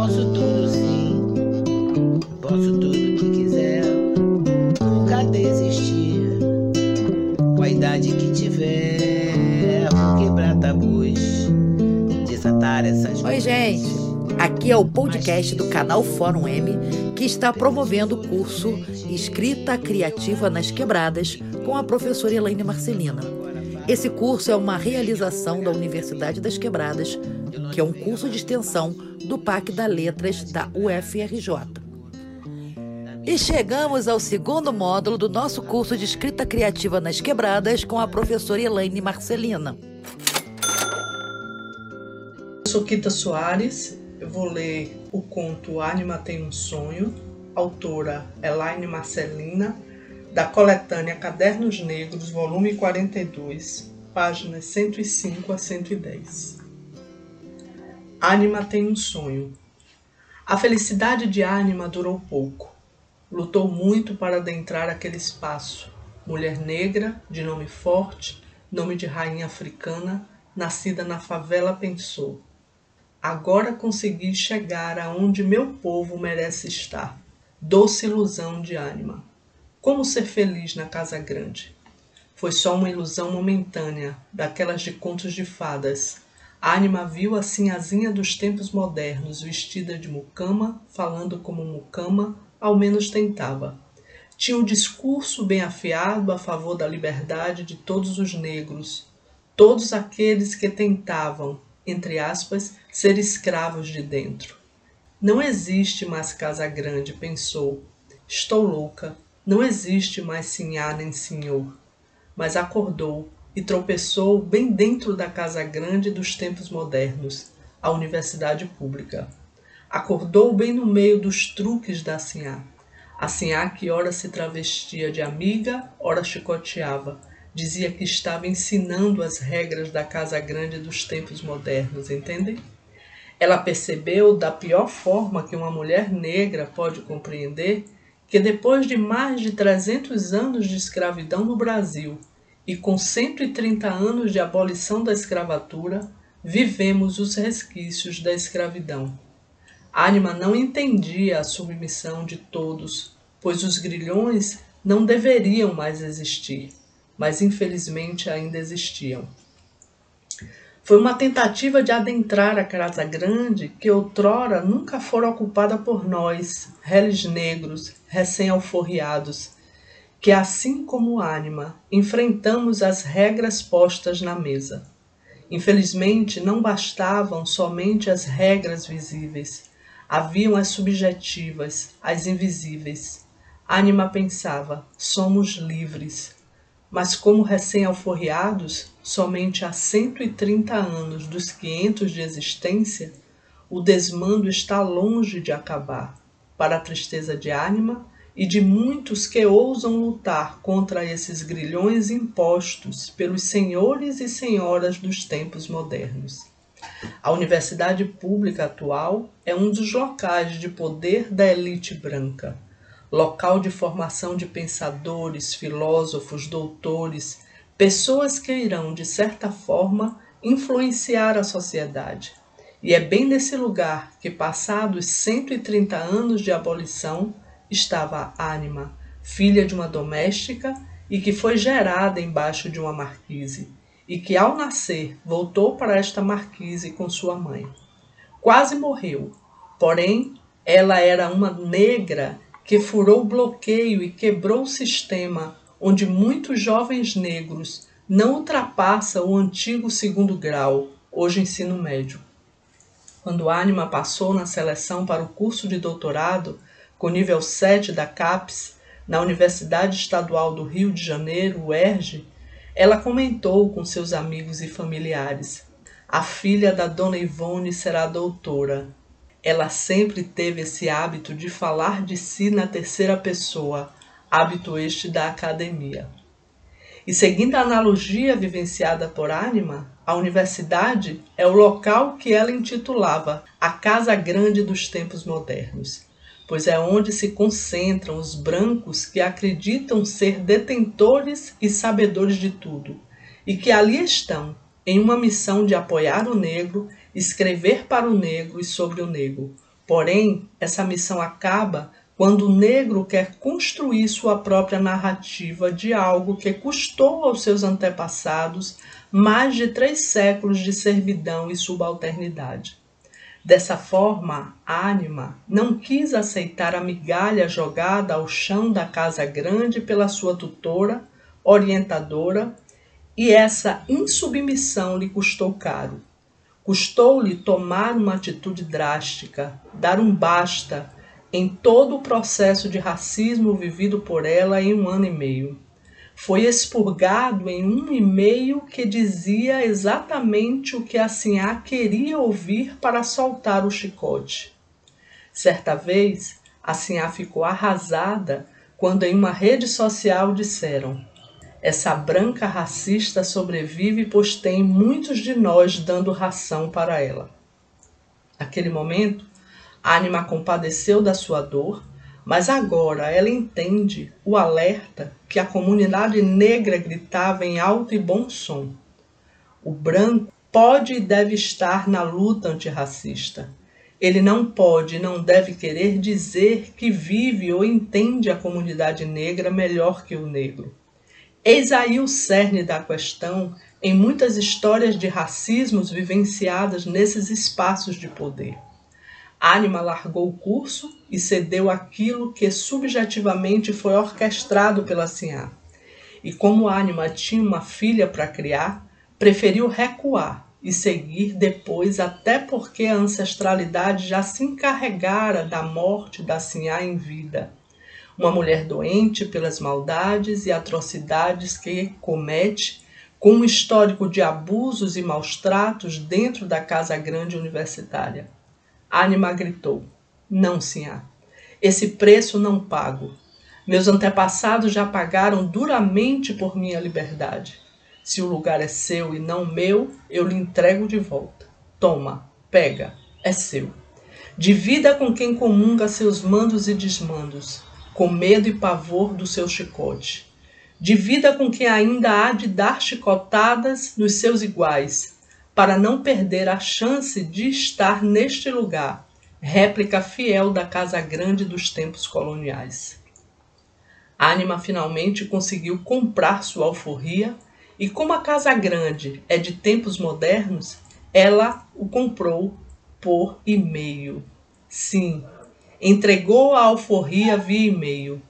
posso tudo sim, posso tudo que quiser, nunca desistir, com a idade que tiver, vou quebrar tabus, desatar essas Oi, gente. Aqui é o podcast do canal Fórum M que está promovendo o curso Escrita Criativa nas Quebradas com a professora Elaine Marcelina. Esse curso é uma realização da Universidade das Quebradas, que é um curso de extensão do PAC da Letras da UFRJ. E chegamos ao segundo módulo do nosso curso de escrita criativa nas quebradas com a professora Elaine Marcelina. Eu sou Kita Soares, eu vou ler o conto Anima Tem um Sonho, autora Elaine Marcelina, da coletânea Cadernos Negros, volume 42, páginas 105 a 110. Anima tem um sonho. A felicidade de Anima durou pouco. Lutou muito para adentrar aquele espaço. Mulher negra, de nome forte, nome de rainha africana, nascida na favela, pensou: Agora consegui chegar aonde meu povo merece estar. Doce ilusão de Anima. Como ser feliz na casa grande? Foi só uma ilusão momentânea, daquelas de contos de fadas. Anima viu a sinhazinha dos tempos modernos, vestida de mucama, falando como mucama, ao menos tentava. Tinha um discurso bem afiado a favor da liberdade de todos os negros, todos aqueles que tentavam, entre aspas, ser escravos de dentro. Não existe mais casa grande, pensou. Estou louca. Não existe mais sinhá nem senhor. Mas acordou e tropeçou bem dentro da casa grande dos tempos modernos, a universidade pública. Acordou bem no meio dos truques da sinhá. A sinhá que ora se travestia de amiga, ora chicoteava. Dizia que estava ensinando as regras da casa grande dos tempos modernos, entendem? Ela percebeu da pior forma que uma mulher negra pode compreender que depois de mais de 300 anos de escravidão no Brasil e com 130 anos de abolição da escravatura, vivemos os resquícios da escravidão. Anima não entendia a submissão de todos, pois os grilhões não deveriam mais existir, mas infelizmente ainda existiam. Foi uma tentativa de adentrar a casa grande que outrora nunca fora ocupada por nós, réis negros, recém-alforriados, que assim como ânima, enfrentamos as regras postas na mesa. Infelizmente, não bastavam somente as regras visíveis, haviam as subjetivas, as invisíveis. Ânima pensava: somos livres. Mas, como recém-alforriados, somente há 130 anos dos 500 de existência, o desmando está longe de acabar, para a tristeza de Ânima e de muitos que ousam lutar contra esses grilhões impostos pelos senhores e senhoras dos tempos modernos. A universidade pública atual é um dos locais de poder da elite branca local de formação de pensadores, filósofos, doutores, pessoas que irão, de certa forma, influenciar a sociedade. E é bem nesse lugar que, passados 130 anos de abolição, estava Anima, filha de uma doméstica e que foi gerada embaixo de uma marquise, e que, ao nascer, voltou para esta marquise com sua mãe. Quase morreu, porém, ela era uma negra que furou o bloqueio e quebrou o sistema onde muitos jovens negros não ultrapassam o antigo segundo grau, hoje ensino médio. Quando Anima passou na seleção para o curso de doutorado com nível 7 da CAPES, na Universidade Estadual do Rio de Janeiro, UERJ, ela comentou com seus amigos e familiares: A filha da dona Ivone será doutora, ela sempre teve esse hábito de falar de si na terceira pessoa, hábito este da academia. E seguindo a analogia vivenciada por Anima, a universidade é o local que ela intitulava a Casa Grande dos Tempos Modernos, pois é onde se concentram os brancos que acreditam ser detentores e sabedores de tudo, e que ali estão em uma missão de apoiar o negro escrever para o negro e sobre o negro, Porém, essa missão acaba quando o negro quer construir sua própria narrativa de algo que custou aos seus antepassados mais de três séculos de servidão e subalternidade. Dessa forma, Anima não quis aceitar a migalha jogada ao chão da casa grande pela sua tutora, orientadora, e essa insubmissão lhe custou caro. Custou-lhe tomar uma atitude drástica, dar um basta em todo o processo de racismo vivido por ela em um ano e meio. Foi expurgado em um e-mail que dizia exatamente o que a Sinhá queria ouvir para soltar o chicote. Certa vez, a Sinhá ficou arrasada quando em uma rede social disseram: Essa branca racista sobrevive pois tem muitos de nós dando ração para ela. Naquele momento, Anima compadeceu da sua dor, mas agora ela entende o alerta que a comunidade negra gritava em alto e bom som. O branco pode e deve estar na luta antirracista. Ele não pode e não deve querer dizer que vive ou entende a comunidade negra melhor que o negro. Eis aí o cerne da questão em muitas histórias de racismos vivenciadas nesses espaços de poder. Anima largou o curso e cedeu aquilo que subjetivamente foi orquestrado pela Sinhá. E como Anima tinha uma filha para criar, preferiu recuar e seguir depois, até porque a ancestralidade já se encarregara da morte da Sinhá em vida. Uma mulher doente pelas maldades e atrocidades que comete, com um histórico de abusos e maus tratos dentro da Casa Grande Universitária. Anima gritou: Não, Sinhá. Esse preço não pago. Meus antepassados já pagaram duramente por minha liberdade. Se o lugar é seu e não meu, eu lhe entrego de volta. Toma, pega, é seu. Divida com quem comunga seus mandos e desmandos, com medo e pavor do seu chicote. Divida com quem ainda há de dar chicotadas nos seus iguais, para não perder a chance de estar neste lugar, réplica fiel da Casa Grande dos tempos coloniais. Anima finalmente conseguiu comprar sua alforria e, como a Casa Grande é de tempos modernos, ela o comprou por e-mail. Sim, entregou a alforria via e-mail,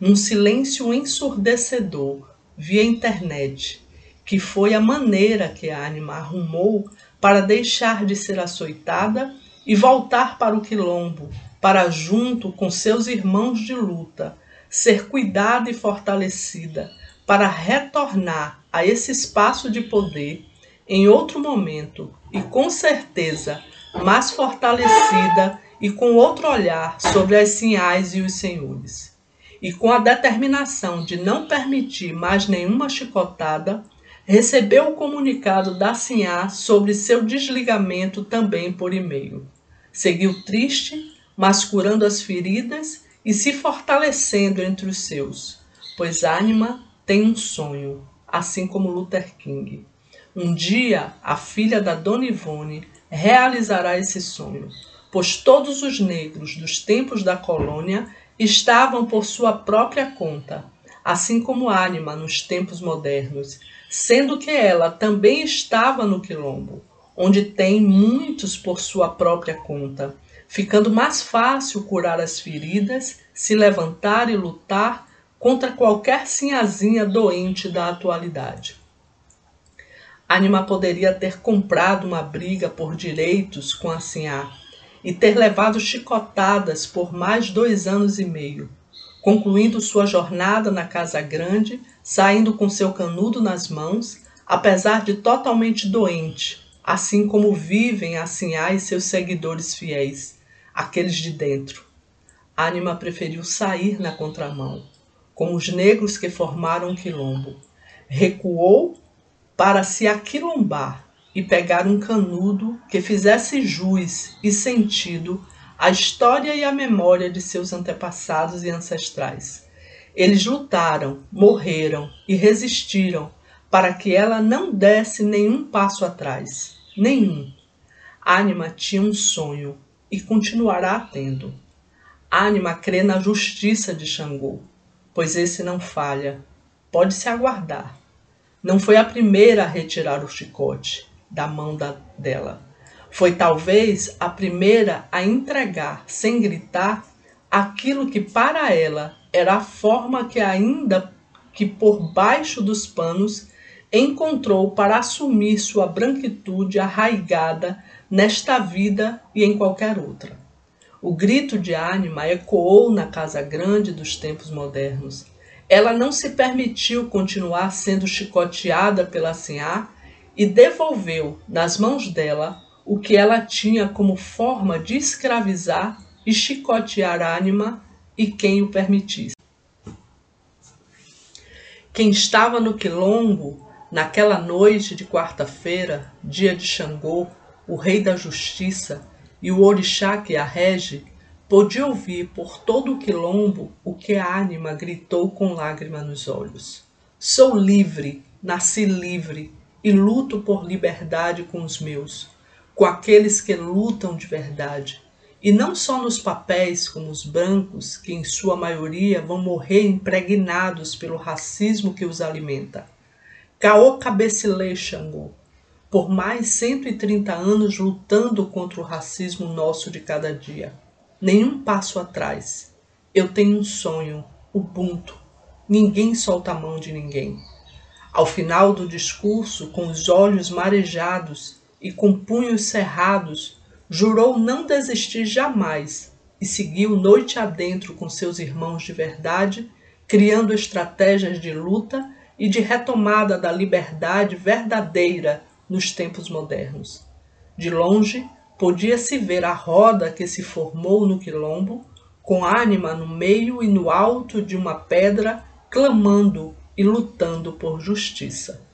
num silêncio ensurdecedor, via internet que foi a maneira que a Anima arrumou para deixar de ser açoitada e voltar para o quilombo, para junto com seus irmãos de luta, ser cuidada e fortalecida, para retornar a esse espaço de poder em outro momento e com certeza mais fortalecida e com outro olhar sobre as sinhais e os senhores. E com a determinação de não permitir mais nenhuma chicotada, recebeu o comunicado da Sinhá sobre seu desligamento também por e-mail. Seguiu triste, mas curando as feridas e se fortalecendo entre os seus, pois Anima tem um sonho, assim como Luther King. Um dia, a filha da Dona Ivone realizará esse sonho, pois todos os negros dos tempos da colônia estavam por sua própria conta, assim como Anima nos tempos modernos, sendo que ela também estava no quilombo, onde tem muitos por sua própria conta, ficando mais fácil curar as feridas, se levantar e lutar contra qualquer sinhazinha doente da atualidade. Anima poderia ter comprado uma briga por direitos com a Sinhá e ter levado chicotadas por mais dois anos e meio, concluindo sua jornada na Casa Grande saindo com seu canudo nas mãos, apesar de totalmente doente, assim como vivem a Sinhá e seus seguidores fiéis, aqueles de dentro. Anima preferiu sair na contramão, como os negros que formaram o quilombo. Recuou para se aquilombar e pegar um canudo que fizesse jus e sentido à história e à memória de seus antepassados e ancestrais. Eles lutaram, morreram e resistiram para que ela não desse nenhum passo atrás. Nenhum. Anima tinha um sonho, e continuará tendo. Ânima crê na justiça de Xangô, pois esse não falha. Pode-se aguardar. Não foi a primeira a retirar o chicote da mão da, dela. Foi talvez a primeira a entregar, sem gritar, aquilo que para ela era a forma que ainda que por baixo dos panos encontrou para assumir sua branquitude arraigada nesta vida e em qualquer outra. O grito de ânima ecoou na casa grande dos tempos modernos. Ela não se permitiu continuar sendo chicoteada pela Sinhá e devolveu nas mãos dela o que ela tinha como forma de escravizar e chicotear a ânima e quem o permitisse. Quem estava no quilombo naquela noite de quarta-feira, dia de Xangô, o rei da justiça, e o orixá que a rege, podia ouvir por todo o quilombo o que a ânima gritou com lágrima nos olhos. Sou livre, nasci livre, e luto por liberdade com os meus, com aqueles que lutam de verdade, e não só nos papéis como os brancos, que em sua maioria vão morrer impregnados pelo racismo que os alimenta. Caô Cabecilê Xangô, por mais 130 anos lutando contra o racismo nosso de cada dia. Nenhum passo atrás. Eu tenho um sonho, Ubuntu. Ninguém solta a mão de ninguém. Ao final do discurso, com os olhos marejados e com punhos cerrados, jurou não desistir jamais e seguiu noite adentro com seus irmãos de verdade, criando estratégias de luta e de retomada da liberdade verdadeira nos tempos modernos. De longe, podia-se ver a roda que se formou no quilombo, com ânima no meio e no alto de uma pedra, clamando e lutando por justiça.